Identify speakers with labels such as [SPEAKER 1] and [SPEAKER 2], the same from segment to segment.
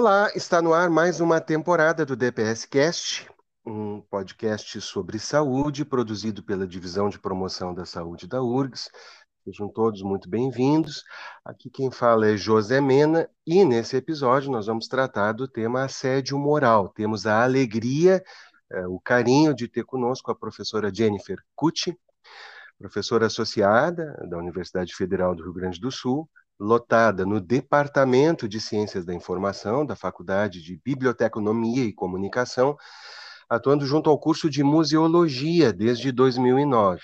[SPEAKER 1] Olá, está no ar mais uma temporada do DPS Cast, um podcast sobre saúde produzido pela Divisão de Promoção da Saúde da URGS. Sejam todos muito bem-vindos. Aqui quem fala é José Mena e nesse episódio nós vamos tratar do tema assédio moral. Temos a alegria, eh, o carinho de ter conosco a professora Jennifer Cucci, professora associada da Universidade Federal do Rio Grande do Sul, lotada no Departamento de Ciências da Informação da Faculdade de Biblioteconomia e Comunicação, atuando junto ao curso de Museologia desde 2009.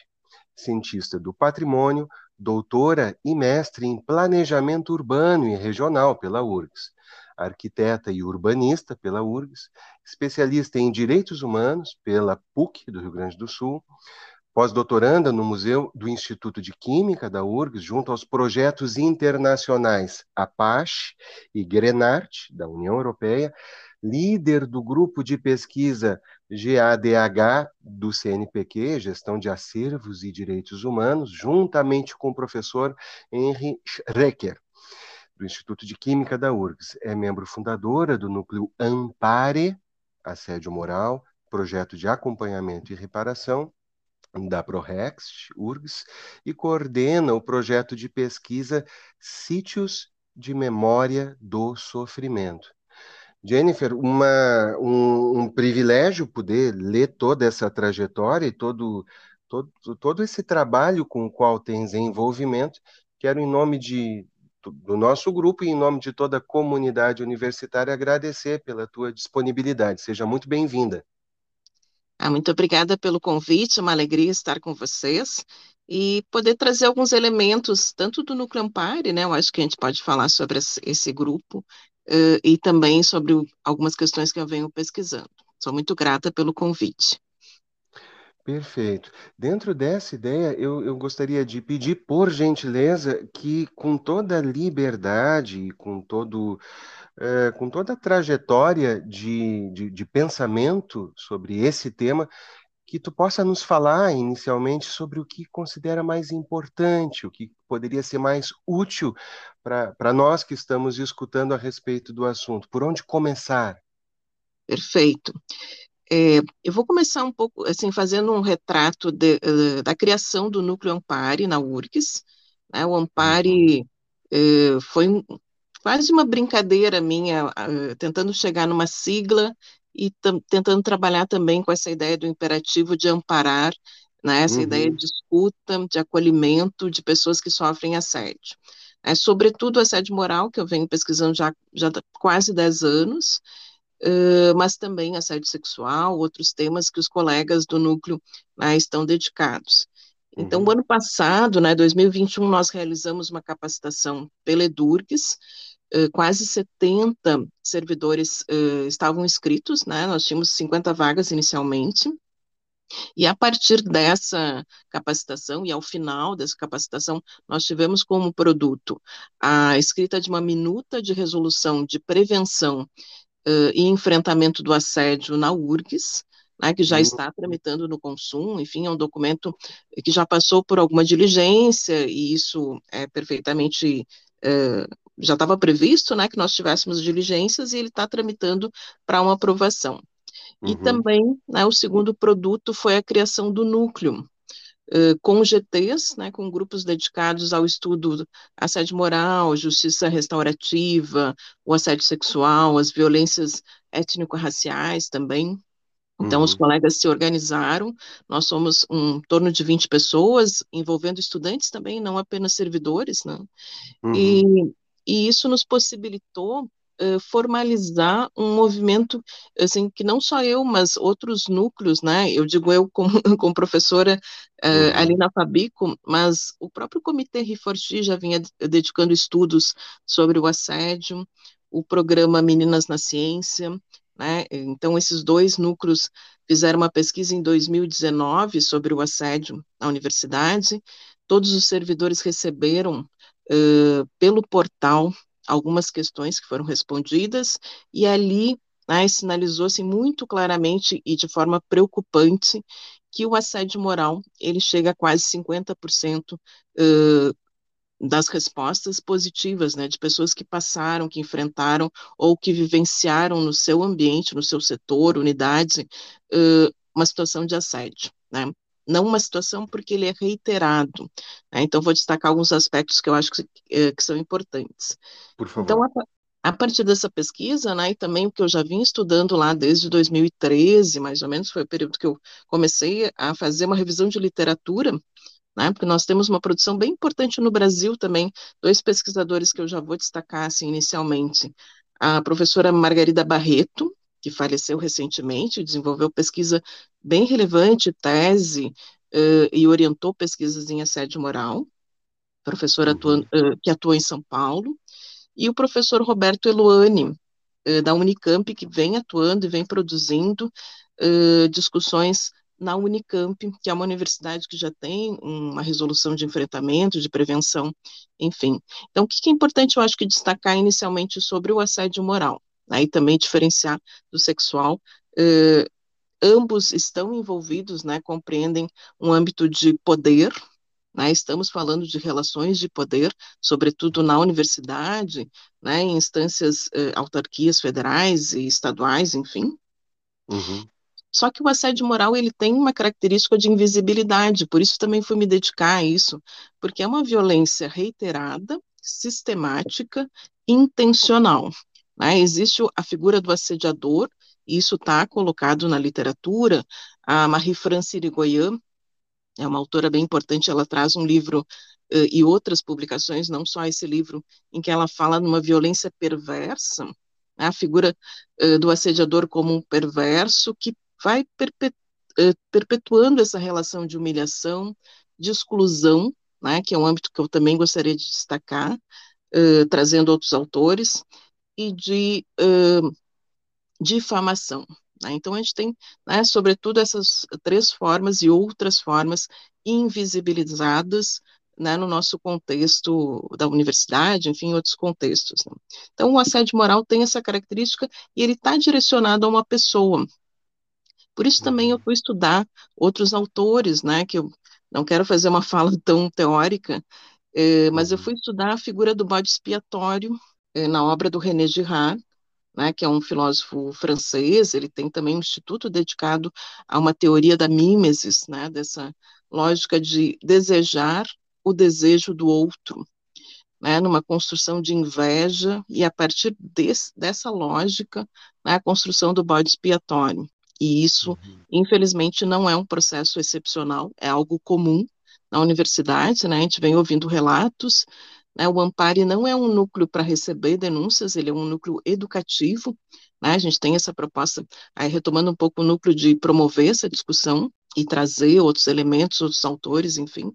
[SPEAKER 1] Cientista do patrimônio, doutora e mestre em Planejamento Urbano e Regional pela URGS, arquiteta e urbanista pela URGS, especialista em Direitos Humanos pela PUC do Rio Grande do Sul, pós-doutoranda no Museu do Instituto de Química da URGS, junto aos projetos internacionais APACHE e GRENART, da União Europeia, líder do grupo de pesquisa GADH do CNPq, Gestão de Acervos e Direitos Humanos, juntamente com o professor Henry Schrecker, do Instituto de Química da URGS. É membro fundadora do núcleo Ampare, Assédio Moral, projeto de acompanhamento e reparação, da ProRex, URGS, e coordena o projeto de pesquisa Sítios de Memória do Sofrimento. Jennifer, uma, um, um, privilégio poder ler toda essa trajetória e todo, todo, todo esse trabalho com o qual tens envolvimento. Quero, em nome de, do nosso grupo e em nome de toda a comunidade universitária, agradecer pela tua disponibilidade. Seja muito bem-vinda.
[SPEAKER 2] Ah, muito obrigada pelo convite, é uma alegria estar com vocês e poder trazer alguns elementos, tanto do Núcleo Ampare, né, eu acho que a gente pode falar sobre esse grupo, uh, e também sobre algumas questões que eu venho pesquisando. Sou muito grata pelo convite.
[SPEAKER 1] Perfeito. Dentro dessa ideia, eu, eu gostaria de pedir, por gentileza, que com toda liberdade com todo é, com toda a trajetória de, de, de pensamento sobre esse tema, que tu possa nos falar inicialmente sobre o que considera mais importante, o que poderia ser mais útil para nós que estamos escutando a respeito do assunto. Por onde começar?
[SPEAKER 2] Perfeito. É, eu vou começar um pouco, assim, fazendo um retrato de, uh, da criação do Núcleo Ampare na URGS. Né? O Ampare uh, foi quase uma brincadeira minha, uh, tentando chegar numa sigla e tentando trabalhar também com essa ideia do imperativo de amparar, né, essa uhum. ideia de escuta, de acolhimento de pessoas que sofrem assédio. É, sobretudo assédio moral, que eu venho pesquisando já, já há quase 10 anos, uh, mas também assédio sexual, outros temas que os colegas do núcleo né, estão dedicados. Então, uhum. o ano passado, né, 2021, nós realizamos uma capacitação pela Edurgs, quase 70 servidores uh, estavam inscritos, né? Nós tínhamos 50 vagas inicialmente. E a partir dessa capacitação, e ao final dessa capacitação, nós tivemos como produto a escrita de uma minuta de resolução de prevenção uh, e enfrentamento do assédio na URGS, né, que já uhum. está tramitando no consumo, enfim, é um documento que já passou por alguma diligência, e isso é perfeitamente uh, já estava previsto, né, que nós tivéssemos diligências e ele está tramitando para uma aprovação. Uhum. E também, né, o segundo produto foi a criação do núcleo, uh, com GTs, né, com grupos dedicados ao estudo assédio moral, justiça restaurativa, o assédio sexual, as violências étnico-raciais também. Então, uhum. os colegas se organizaram, nós somos um torno de 20 pessoas, envolvendo estudantes também, não apenas servidores, né? Uhum. E e isso nos possibilitou uh, formalizar um movimento, assim, que não só eu, mas outros núcleos, né, eu digo eu como, como professora uh, uhum. ali na Fabico, mas o próprio Comitê Riforti já vinha dedicando estudos sobre o assédio, o programa Meninas na Ciência, né, então esses dois núcleos fizeram uma pesquisa em 2019 sobre o assédio na universidade, todos os servidores receberam uh, pelo portal algumas questões que foram respondidas, e ali né, sinalizou-se muito claramente e de forma preocupante que o assédio moral ele chega a quase 50% uh, das respostas positivas, né, de pessoas que passaram, que enfrentaram ou que vivenciaram no seu ambiente, no seu setor, unidade, uh, uma situação de assédio, né? Não uma situação porque ele é reiterado. Né? Então, vou destacar alguns aspectos que eu acho que, uh, que são importantes.
[SPEAKER 1] Por favor.
[SPEAKER 2] Então, a, a partir dessa pesquisa, né, e também o que eu já vim estudando lá desde 2013, mais ou menos, foi o período que eu comecei a fazer uma revisão de literatura né, porque nós temos uma produção bem importante no Brasil também, dois pesquisadores que eu já vou destacar assim, inicialmente, a professora Margarida Barreto, que faleceu recentemente, desenvolveu pesquisa bem relevante, tese, uh, e orientou pesquisas em assédio moral, professora uhum. atua, uh, que atua em São Paulo, e o professor Roberto Eluani, uh, da Unicamp, que vem atuando e vem produzindo discussões na Unicamp, que é uma universidade que já tem uma resolução de enfrentamento, de prevenção, enfim. Então, o que é importante, eu acho que destacar inicialmente sobre o assédio moral, né, e também diferenciar do sexual, eh, ambos estão envolvidos, né, compreendem um âmbito de poder, né, estamos falando de relações de poder, sobretudo na universidade, né, em instâncias, eh, autarquias federais e estaduais, enfim, Uhum. Só que o assédio moral ele tem uma característica de invisibilidade, por isso também fui me dedicar a isso, porque é uma violência reiterada, sistemática, intencional. Né? Existe a figura do assediador, isso está colocado na literatura. A Marie-France Irigoyen é uma autora bem importante, ela traz um livro uh, e outras publicações, não só esse livro, em que ela fala numa violência perversa, né? a figura uh, do assediador como um perverso que vai eh, perpetuando essa relação de humilhação, de exclusão, né, que é um âmbito que eu também gostaria de destacar, trazendo outros autores, e de uh, difamação. Né? Então, a gente tem, né, sobretudo, essas três formas e outras formas invisibilizadas né, no nosso contexto da universidade, enfim, em outros contextos. Né? Então, o assédio moral tem essa característica e ele está direcionado a uma pessoa, por isso também eu uhum. fui estudar outros autores, né, que eu não quero fazer uma fala tão teórica, eh, mas eu uhum. fui estudar a figura do bode expiatório na obra do René Girard, né, que é um filósofo francês, ele tem também um instituto dedicado a uma teoria da mímesis, né, dessa lógica de desejar o desejo do outro, né, numa construção de inveja, e a partir desse, dessa lógica, né, a construção do bode expiatório. E isso, uhum. infelizmente, não é um processo excepcional, é algo comum na universidade, né? A gente vem ouvindo relatos, né? O Ampare não é um núcleo para receber denúncias, ele é um núcleo educativo, né? A gente tem essa proposta, aí retomando um pouco o núcleo de promover essa discussão e trazer outros elementos, outros autores, enfim,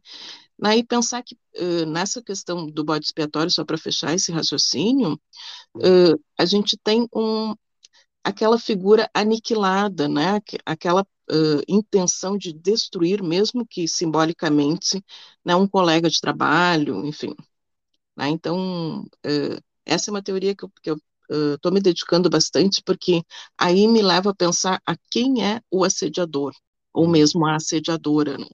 [SPEAKER 2] né, e pensar que uh, nessa questão do bode expiatório, só para fechar esse raciocínio, uh, a gente tem um, aquela figura aniquilada, né? aquela uh, intenção de destruir, mesmo que simbolicamente, né, um colega de trabalho, enfim. Né? Então, uh, essa é uma teoria que eu estou uh, me dedicando bastante, porque aí me leva a pensar a quem é o assediador, ou hum. mesmo a assediadora. Né?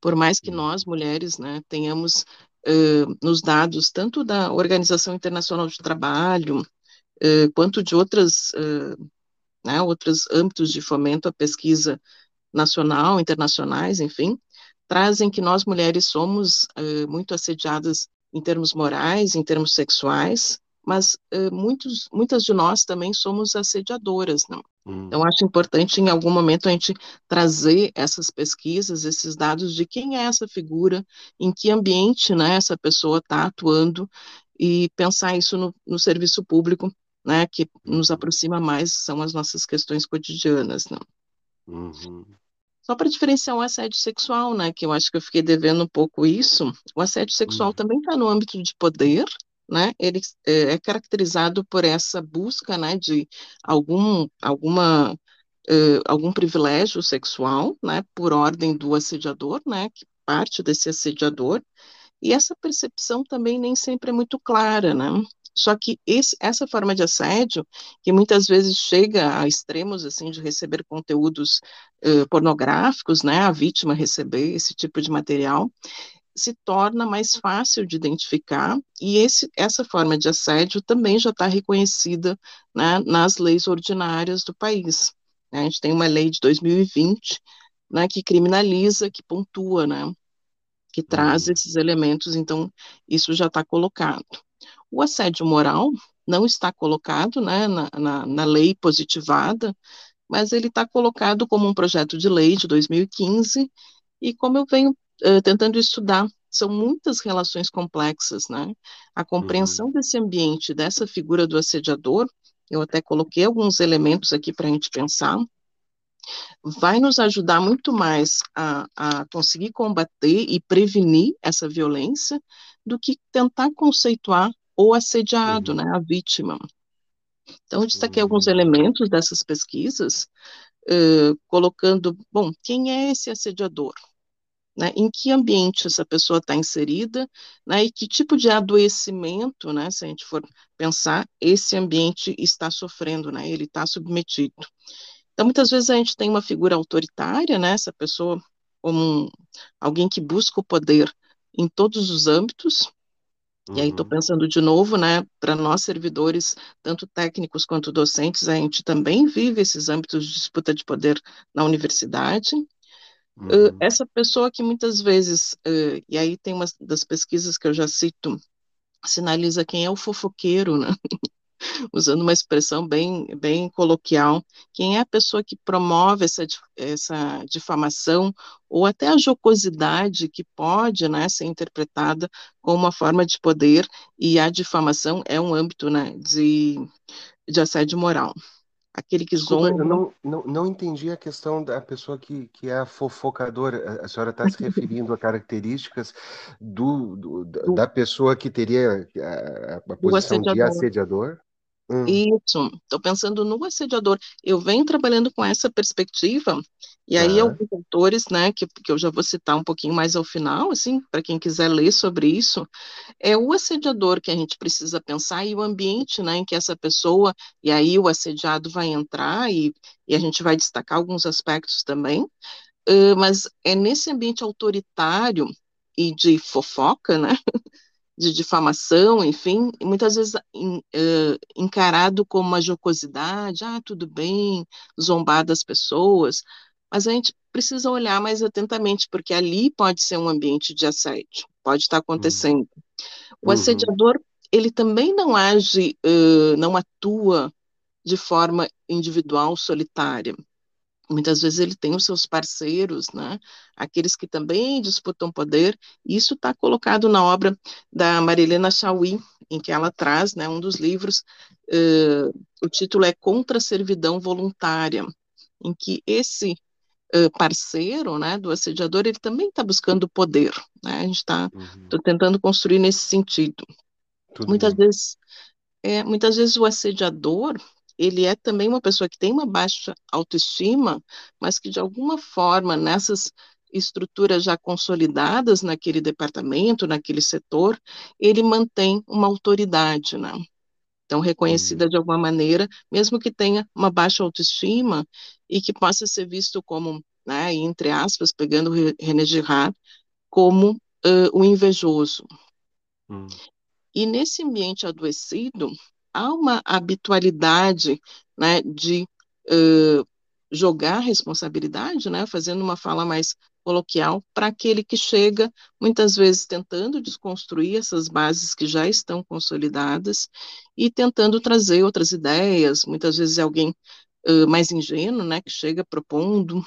[SPEAKER 2] Por mais que hum. nós, mulheres, né, tenhamos nos dados tanto da Organização Internacional de Trabalho, eh, quanto de outras, né, outros âmbitos de fomento à pesquisa nacional, internacionais, enfim, trazem que nós mulheres somos muito assediadas em termos morais, em termos sexuais, mas muitos, muitas de nós também somos assediadoras, não? Hum. Então, acho importante, em algum momento, a gente trazer essas pesquisas, esses dados de quem é essa figura, em que ambiente né, essa pessoa está atuando, e pensar isso no, no serviço público né, que nos aproxima mais são as nossas questões cotidianas, não? Uhum. Só para diferenciar o assédio sexual, né, que eu acho que eu fiquei devendo um pouco isso, o assédio sexual uhum. também está no âmbito de poder, né, ele é, é caracterizado por essa busca, né, de algum, alguma, uh, algum privilégio sexual, né, por ordem do assediador, né, que parte desse assediador, e essa percepção também nem sempre é muito clara, né, só que esse, essa forma de assédio, que muitas vezes chega a extremos assim de receber conteúdos pornográficos, né, a vítima receber esse tipo de material, se torna mais fácil de identificar, e esse, essa forma de assédio também já está reconhecida né, nas leis ordinárias do país. Né? A gente tem uma lei de 2020 né, que criminaliza, que pontua, né, que traz uhum. esses elementos, então isso já está colocado. O assédio moral não está colocado né, na, na, na lei positivada, mas ele está colocado como um projeto de lei de 2015, e como eu venho uh, tentando estudar, são muitas relações complexas, né? A compreensão uhum. desse ambiente, dessa figura do assediador, eu até coloquei alguns elementos aqui para a gente pensar, vai nos ajudar muito mais a, a conseguir combater e prevenir essa violência do que tentar conceituar o assediado, uhum. né, a vítima. Então, eu destaquei uhum. alguns elementos dessas pesquisas, uh, colocando, bom, quem é esse assediador? Né, em que ambiente essa pessoa está inserida, né, e que tipo de adoecimento, né, se a gente for pensar, esse ambiente está sofrendo, né, ele está submetido. Então, muitas vezes a gente tem uma figura autoritária, né, essa pessoa como um, alguém que busca o poder em todos os âmbitos, uhum. e aí estou uhum. pensando de novo, né, para nós servidores, tanto técnicos quanto docentes, a gente também vive esses âmbitos de disputa de poder na universidade, uhum. uh, essa pessoa que muitas vezes, e aí tem uma das pesquisas que eu já cito, sinaliza quem é o fofoqueiro, né? Usando uma expressão bem, bem coloquial, quem é a pessoa que promove essa, essa difamação ou até a jocosidade que pode né, ser interpretada como uma forma de poder, e a difamação é um âmbito né, de, de assédio moral. Aquele que
[SPEAKER 1] Desculpa, zomba... Eu não, não, não entendi a questão da pessoa que, que é a fofocadora. A senhora está se referindo a características do, do, da pessoa que teria a, a posição de assediador?
[SPEAKER 2] Hum. Isso, estou pensando no assediador. Eu venho trabalhando com essa perspectiva, e aí alguns autores, né, que, que eu já vou citar um pouquinho mais ao final, assim, para quem quiser ler sobre isso, é o assediador que a gente precisa pensar e o ambiente, né, em que essa pessoa, e aí o assediado vai entrar, e, e a gente vai destacar alguns aspectos também, uh, mas é nesse ambiente autoritário e de fofoca, né, de difamação, enfim, muitas vezes uh, encarado como uma jocosidade, ah, tudo bem, zombar das pessoas, mas a gente precisa olhar mais atentamente, porque ali pode ser um ambiente de assédio, pode estar acontecendo. Uhum. O assediador, ele também não age, uh, não atua de forma individual, solitária muitas vezes ele tem os seus parceiros, né, aqueles que também disputam poder, isso está colocado na obra da Marilena Chauí, em que ela traz, né, um dos livros, uh, o título é Contra a Servidão Voluntária, em que esse uh, parceiro, né, do assediador, ele também está buscando poder, né, a gente está uhum. tentando construir nesse sentido. Tudo muitas bem. vezes, é, muitas vezes o assediador, ele é também uma pessoa que tem uma baixa autoestima, mas que de alguma forma nessas estruturas já consolidadas naquele departamento, naquele setor, ele mantém uma autoridade, né? Então, reconhecida uhum. de alguma maneira, mesmo que tenha uma baixa autoestima e que possa ser visto como, né, entre aspas, pegando René Girard, como uh, o invejoso. Uhum. E nesse ambiente adoecido, há uma habitualidade né, de uh, jogar responsabilidade, né, fazendo uma fala mais coloquial, para aquele que chega, muitas vezes tentando desconstruir essas bases que já estão consolidadas e tentando trazer outras ideias, muitas vezes é alguém uh, mais ingênuo, né, que chega propondo,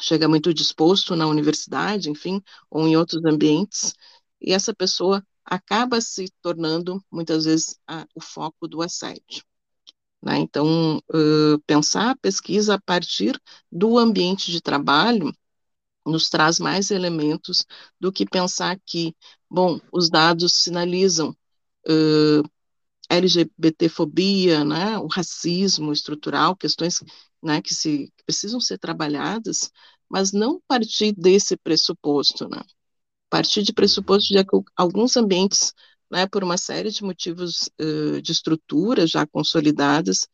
[SPEAKER 2] chega muito disposto na universidade, enfim, ou em outros ambientes, e essa pessoa acaba se tornando, muitas vezes, a, o foco do assédio. Né? Então, uh, pensar a pesquisa a partir do ambiente de trabalho nos traz mais elementos do que pensar que, bom, os dados sinalizam uh, LGBTfobia, né, o racismo estrutural, questões né, que, se, que precisam ser trabalhadas, mas não partir desse pressuposto, né? Partir de pressuposto de que alguns ambientes, né, por uma série de motivos uh, de estruturas já consolidadas,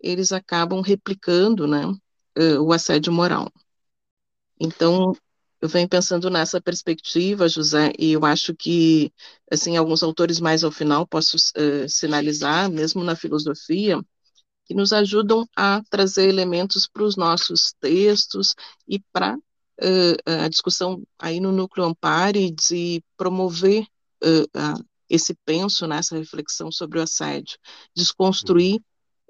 [SPEAKER 2] eles acabam replicando, né, uh, o assédio moral. Então, eu venho pensando nessa perspectiva, José, e eu acho que, assim, alguns autores mais ao final posso uh, sinalizar, mesmo na filosofia, que nos ajudam a trazer elementos para os nossos textos e para uh, a discussão aí no núcleo Ampare de promover uh, esse penso, né, essa reflexão sobre o assédio, desconstruir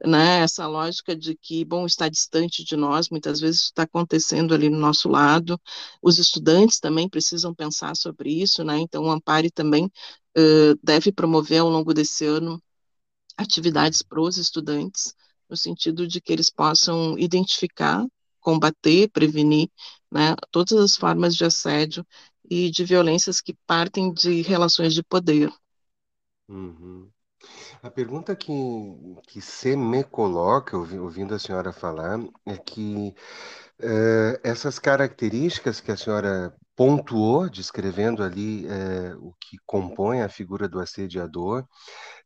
[SPEAKER 2] uhum. né, essa lógica de que, bom, está distante de nós, muitas vezes está acontecendo ali no nosso lado, os estudantes também precisam pensar sobre isso, né, então o Ampare também uh, deve promover ao longo desse ano atividades para os estudantes, no sentido de que eles possam identificar, combater, prevenir, né, todas as formas de assédio e de violências que partem de relações de poder.
[SPEAKER 1] Uhum. A pergunta que, que se me coloca, ouvindo a senhora falar, é que uh, essas características que a senhora pontuou, descrevendo ali uh, o que compõe a figura do assediador,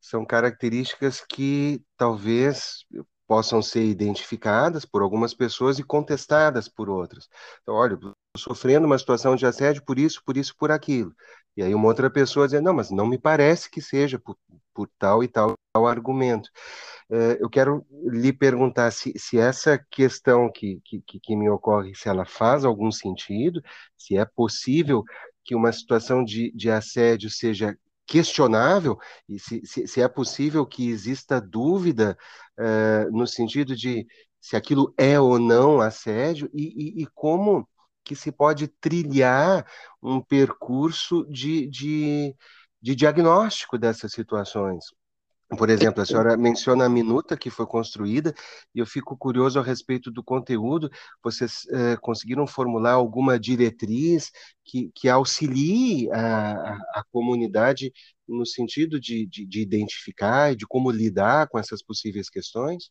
[SPEAKER 1] são características que talvez possam ser identificadas por algumas pessoas e contestadas por outras. Então, olha, sofrendo uma situação de assédio por isso, por isso, por aquilo. E aí uma outra pessoa diz, não, mas não me parece que seja por, por tal e tal, tal argumento. Uh, eu quero lhe perguntar se, se essa questão que, que, que me ocorre, se ela faz algum sentido, se é possível que uma situação de, de assédio seja questionável e se, se, se, é possível que exista dúvida uh, no sentido de se aquilo é ou não assédio e, e, e como que se pode trilhar um percurso de, de, de diagnóstico dessas situações. Por exemplo, a senhora menciona a minuta que foi construída, e eu fico curioso a respeito do conteúdo. Vocês eh, conseguiram formular alguma diretriz que, que auxilie a, a, comunidade no sentido de, de, de, identificar e de como lidar com essas possíveis questões?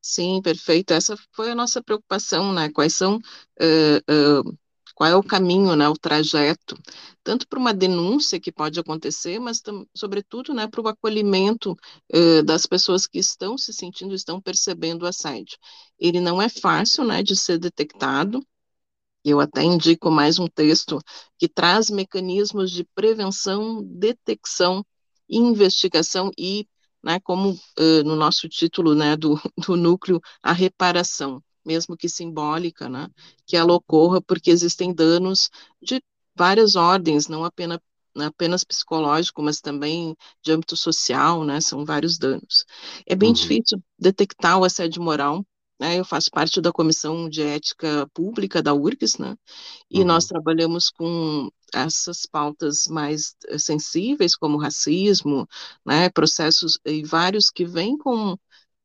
[SPEAKER 2] Sim, perfeito. Essa foi a nossa preocupação, né? Quais são, uh, uh, qual é o caminho, né? O trajeto, tanto para uma denúncia que pode acontecer, mas sobretudo, né? Para o acolhimento uh, das pessoas que estão se sentindo, estão percebendo o assédio. Ele não é fácil, né? De ser detectado. Eu até indico mais um texto que traz mecanismos de prevenção, detecção, investigação e né, como uh, no nosso título né, do, do núcleo, a reparação, mesmo que simbólica, né, que ela ocorra porque existem danos de várias ordens, não apenas apenas psicológico, mas também de âmbito social, né, são vários danos. É bem uhum. difícil detectar o assédio moral, né, eu faço parte da Comissão de Ética Pública da URGS, né, e uhum. nós trabalhamos com essas pautas mais eh, sensíveis, como racismo, né, processos e vários que vêm com,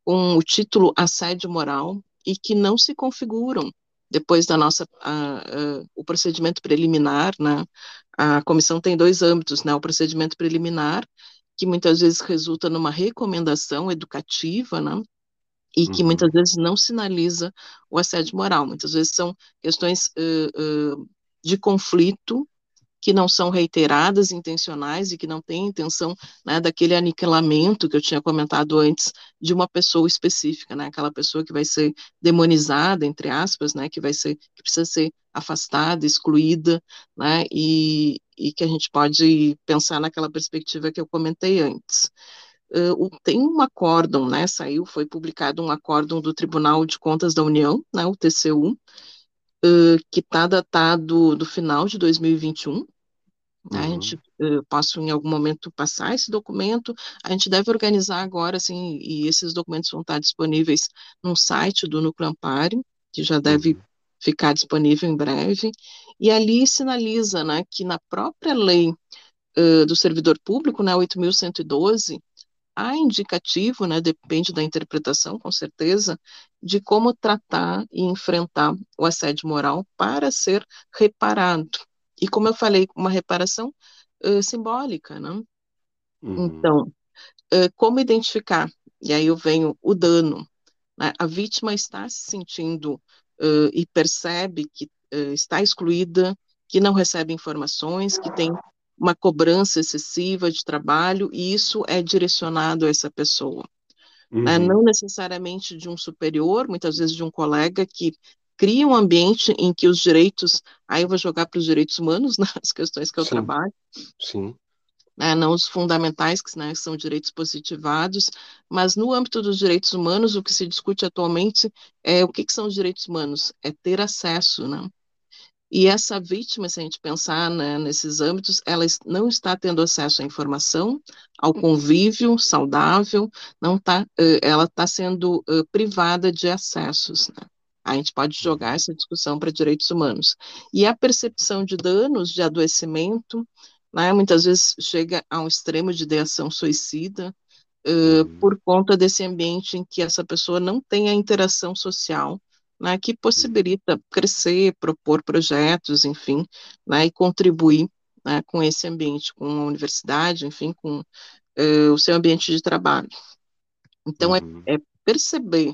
[SPEAKER 2] com o título assédio moral e que não se configuram depois da nossa a, a, o procedimento preliminar, né, a comissão tem dois âmbitos, né, o procedimento preliminar que muitas vezes resulta numa recomendação educativa, né, e que uhum. muitas vezes não sinaliza o assédio moral, muitas vezes são questões uh, uh, de conflito que não são reiteradas, intencionais e que não têm intenção né, daquele aniquilamento que eu tinha comentado antes de uma pessoa específica, né, aquela pessoa que vai ser demonizada, entre aspas, né, que vai ser, que precisa ser afastada, excluída, né, e, e que a gente pode pensar naquela perspectiva que eu comentei antes. Uh, tem um acórdão, né, saiu, foi publicado um acórdão do Tribunal de Contas da União, né, o TCU, uh, que está datado do final de 2021, Uhum. A gente uh, posso em algum momento passar esse documento. A gente deve organizar agora, assim, e esses documentos vão estar disponíveis no site do Núcleo Amparo, que já deve uhum. ficar disponível em breve. E ali sinaliza, né, que na própria lei uh, do servidor público, né, 8.112, há indicativo, né, depende da interpretação, com certeza, de como tratar e enfrentar o assédio moral para ser reparado. E como eu falei, uma reparação uh, simbólica, né? Uhum. Então, uh, como identificar? E aí eu venho o dano. Né? A vítima está se sentindo uh, e percebe que está excluída, que não recebe informações, que tem uma cobrança excessiva de trabalho, e isso é direcionado a essa pessoa. Né? Uhum. Não necessariamente de um superior, muitas vezes de um colega que cria um ambiente em que os direitos, aí eu vou jogar para os direitos humanos, nas né, questões que eu
[SPEAKER 1] Sim.
[SPEAKER 2] trabalho,
[SPEAKER 1] Sim.
[SPEAKER 2] Né, não os fundamentais, que né, são direitos positivados, mas no âmbito dos direitos humanos, o que se discute atualmente é o que, que são os direitos humanos? É ter acesso, né? E essa vítima, se a gente pensar né, nesses âmbitos, ela não está tendo acesso à informação, ao convívio saudável, não tá, ela está sendo uh, privada de acessos. Né? A gente pode jogar essa discussão para direitos humanos. E a percepção de danos, de adoecimento, né, muitas vezes chega a um extremo de ideação suicida, uh, por conta desse ambiente em que essa pessoa não tem a interação social né, que possibilita crescer, propor projetos, enfim, né, e contribuir né, com esse ambiente, com a universidade, enfim, com uh, o seu ambiente de trabalho. Então, é, uhum. é, é, perceber,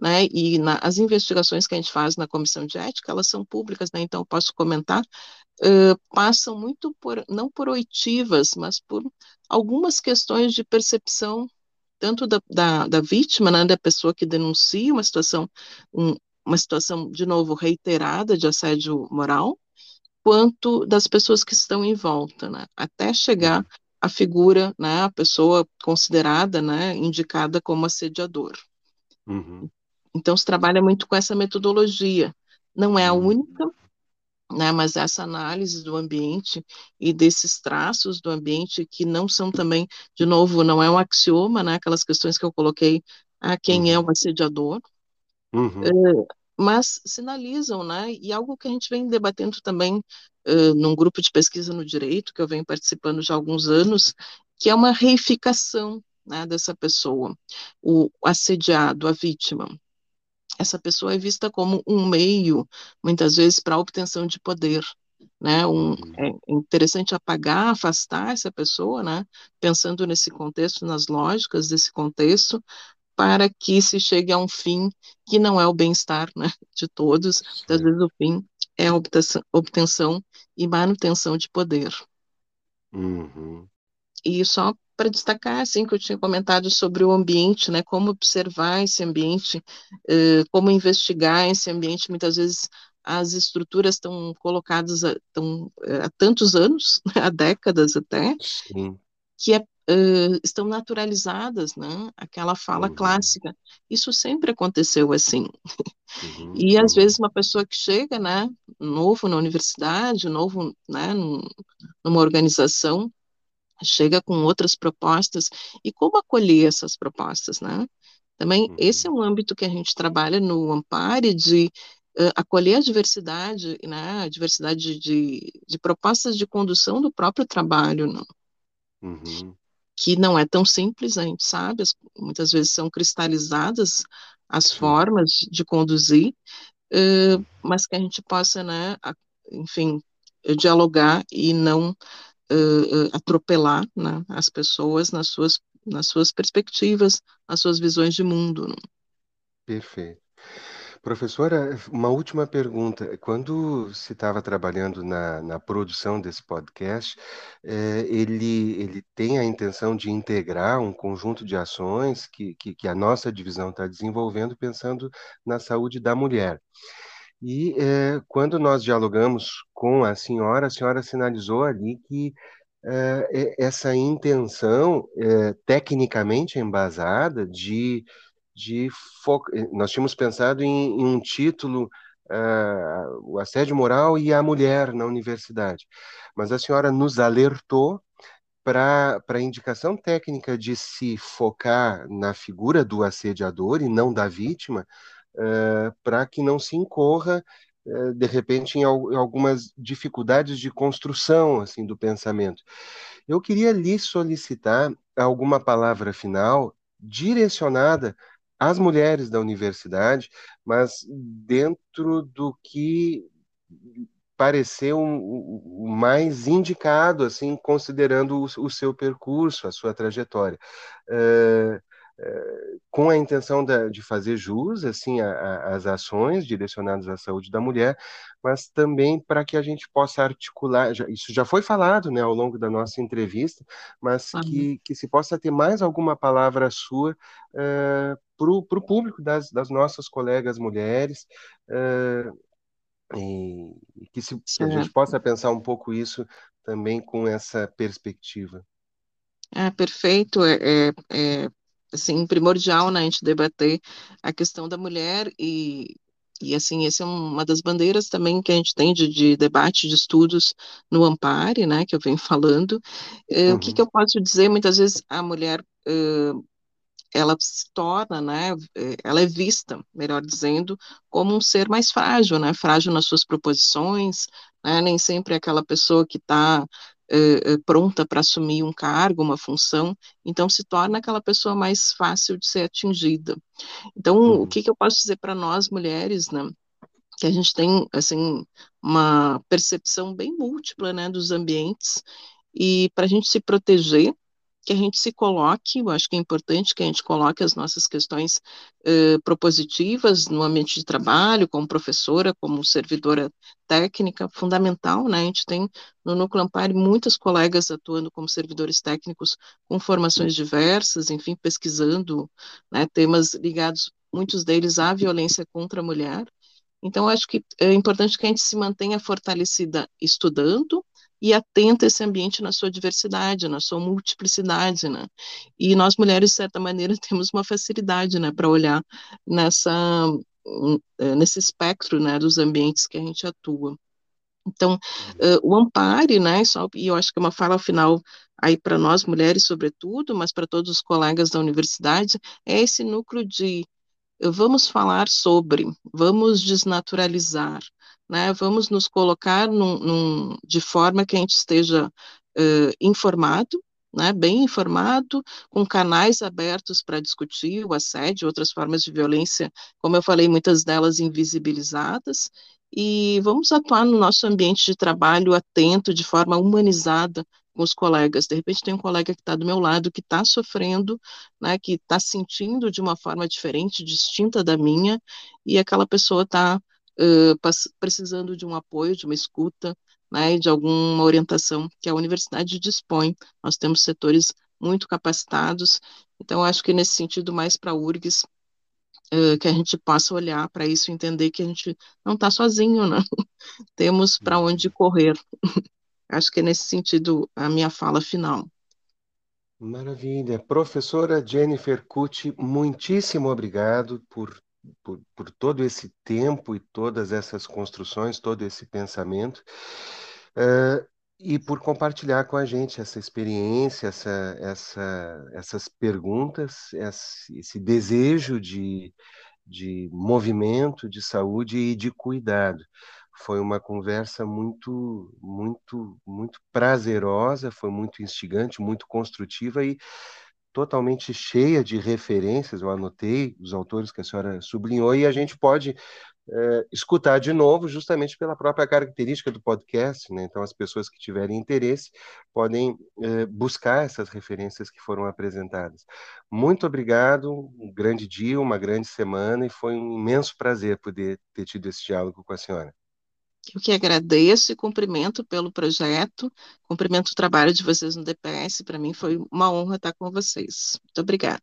[SPEAKER 2] né, e na, as investigações que a gente faz na comissão de ética, elas são públicas, né, então posso comentar, uh, passam muito por, não por oitivas, mas por algumas questões de percepção tanto da, da, da, vítima, né, da pessoa que denuncia uma situação, um, uma situação, de novo, reiterada de assédio moral, quanto das pessoas que estão em volta, né, até chegar a figura, né, a pessoa considerada, né, indicada como assediador. Uhum. Então, se trabalha muito com essa metodologia. Não é a uhum. única, né, mas essa análise do ambiente e desses traços do ambiente que não são também, de novo, não é um axioma, né, aquelas questões que eu coloquei, a quem é uhum. é o assediador, Uhum. Uh, mas sinalizam, né? E algo que a gente vem debatendo também uh, num grupo de pesquisa no direito, que eu venho participando já há alguns anos, que é uma reificação né, dessa pessoa, o assediado, a vítima. Essa pessoa é vista como um meio, muitas vezes, para a obtenção de poder. Né, um, uhum. é interessante apagar, afastar essa pessoa, né, pensando nesse contexto, nas lógicas desse contexto, para que se chegue a um fim que não é o bem-estar né, de todos, às vezes o fim é a obtenção, obtenção e manutenção de poder. Uhum. E só para destacar, assim, que eu tinha comentado sobre o ambiente, né, como observar esse ambiente, uh, como investigar esse ambiente, muitas vezes as estruturas estão colocadas há, tão, há tantos anos, há décadas até, Sim. que é uh, estão naturalizadas, né? Aquela fala uhum. clássica. Isso sempre aconteceu assim. Uhum, e às vezes uma pessoa que chega, né, novo na universidade, novo, né, num, numa organização, chega com outras propostas e como acolher essas propostas, né? Também esse é uhum. um âmbito que a gente trabalha no Ampare de uh, acolher a diversidade, né, a diversidade de, de, propostas de condução do próprio trabalho, não? Uhum que não é tão simples, a gente sabe, as, muitas vezes são cristalizadas as Sim. formas de conduzir, uh, mas que a gente possa, né, a, enfim, dialogar e não uh, atropelar né, as pessoas nas suas, nas suas perspectivas, nas suas visões de mundo. Né?
[SPEAKER 1] Perfeito. Professora, uma última pergunta. Quando se estava trabalhando na, na, produção desse podcast, é, ele, ele tem a intenção de integrar um conjunto de ações que, que, que a nossa divisão está desenvolvendo pensando na saúde da mulher. E é, quando nós dialogamos com a senhora, a senhora sinalizou ali que é, essa intenção tecnicamente embasada de de nós tínhamos pensado em, em um título, uh, o assédio moral e a mulher na universidade, mas a senhora nos alertou para a indicação técnica de se focar na figura do assediador e não da vítima, uh, para que não se incorra uh, de repente em, algumas dificuldades de construção assim do pensamento. Eu queria lhe solicitar alguma palavra final direcionada as mulheres da universidade, mas dentro do que pareceu o mais indicado, assim, considerando o, o, seu percurso, a sua trajetória. Uh, com a intenção de, de fazer jus assim às ações direcionadas à saúde da mulher, mas também para que a gente possa articular, já, isso já foi falado né, ao longo da nossa entrevista, mas uhum. que, que se possa ter mais alguma palavra sua uh, para o público das, das nossas colegas mulheres, uh, e que, se, que a gente possa pensar um pouco isso também com essa perspectiva.
[SPEAKER 2] É, perfeito, é, é, é assim, primordial, né, a gente debater a questão da mulher e, e assim, essa é uma das bandeiras também que a gente tem de, de debate, de estudos no Ampare, né, que eu venho falando. Uhum. O que, que, eu posso dizer? Muitas vezes a mulher uh, ela se torna, né, eh, ela é vista, melhor dizendo, como um ser mais frágil, né, frágil nas suas proposições, né, nem sempre é aquela pessoa que está eh, pronta para assumir um cargo, uma função, então se torna aquela pessoa mais fácil de ser atingida. Então, uhum. o que, que eu posso dizer para nós mulheres, né, que a gente tem, assim, uma percepção bem múltipla, né, dos ambientes, e para a gente se proteger, que a gente se coloque, eu acho que é importante que a gente coloque as nossas questões eh, propositivas no ambiente de trabalho, como professora, como servidora técnica, fundamental, né? A gente tem no Núcleo Ampare muitas colegas atuando como servidores técnicos com formações diversas, enfim, pesquisando né, temas ligados, muitos deles à violência contra a mulher. Então, acho que é importante que a gente se mantenha fortalecida estudando, e atenta a esse ambiente na sua diversidade, na sua multiplicidade, né? E nós mulheres, de certa maneira, temos uma facilidade, né, para olhar nessa hum, eh, nesse espectro, né, dos ambientes que a gente atua. Então, uh, o Ampare, né, só, e eu acho que é uma fala final aí para nós mulheres, sobretudo, mas para todos os colegas da universidade, é esse núcleo de vamos falar sobre, vamos desnaturalizar, né? Vamos nos colocar num, num, de forma que a gente esteja uh, informado, né, bem informado, com canais abertos para discutir o assédio, outras formas de violência, como eu falei, muitas delas invisibilizadas, e vamos atuar no nosso ambiente de trabalho atento, de forma humanizada com os colegas. De repente tem um colega que está do meu lado, que está sofrendo, né, que está sentindo de uma forma diferente, distinta da minha, e aquela pessoa está uh, precisando de um apoio, de uma escuta, né, de alguma orientação que a universidade dispõe. Nós temos setores muito capacitados, então acho que nesse sentido mais para a URGS, uh, que a gente possa olhar para isso e entender que a gente não está sozinho, né? temos para uhum. onde correr. acho que é nesse sentido a minha fala final.
[SPEAKER 1] Maravilha. Professora Jennifer Cucci, muitíssimo obrigado por por, por todo esse tempo e todas essas construções, todo esse pensamento, uh, e por compartilhar com a gente essa experiência, essa, essa, essas perguntas, esse, desejo de, de movimento, de saúde e de cuidado. Foi uma conversa muito, muito, muito prazerosa, foi muito instigante, muito construtiva e totalmente cheia de referências, eu anotei os autores que a senhora sublinhou, e a gente pode é, escutar de novo, justamente pela própria característica do podcast, né? Então, as pessoas que tiverem interesse podem é, buscar essas referências que foram apresentadas. Muito obrigado, um grande dia, uma grande semana, e foi um imenso prazer poder ter tido esse diálogo com a senhora.
[SPEAKER 2] Eu que agradeço e cumprimento pelo projeto, cumprimento o trabalho de vocês no DPS, para mim foi uma honra estar com vocês. Muito obrigada.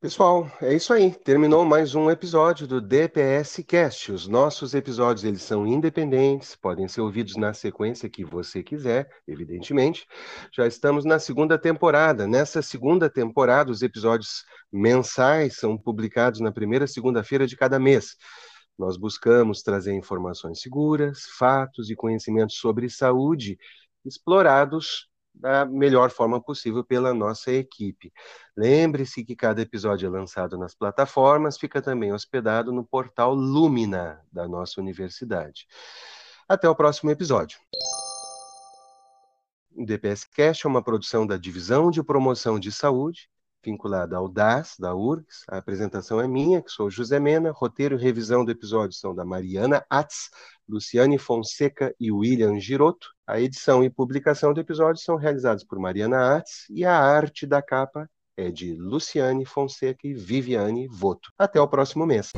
[SPEAKER 1] Pessoal, é isso aí. Terminou mais um episódio do DPS Cast. Os nossos episódios eles são independentes, podem ser ouvidos na sequência que você quiser, evidentemente. Já estamos na segunda temporada. Nessa segunda temporada, os episódios mensais são publicados na primeira segunda-feira de cada mês. Nós buscamos trazer informações seguras, fatos e conhecimentos sobre saúde explorados da melhor forma possível pela nossa equipe. Lembre-se que cada episódio é lançado nas plataformas, fica também hospedado no portal Lumina da nossa universidade. Até o próximo episódio. O DPS Cast é uma produção da Divisão de Promoção de Saúde vinculada ao DAS, da URGS. A apresentação é minha, que sou José Mena. Roteiro e revisão do episódio são da Mariana Atz, Luciane Fonseca e William Giroto. A edição e publicação do episódio são realizadas por Mariana Atz e a arte da capa é de Luciane Fonseca e Viviane Voto. Até o próximo mês.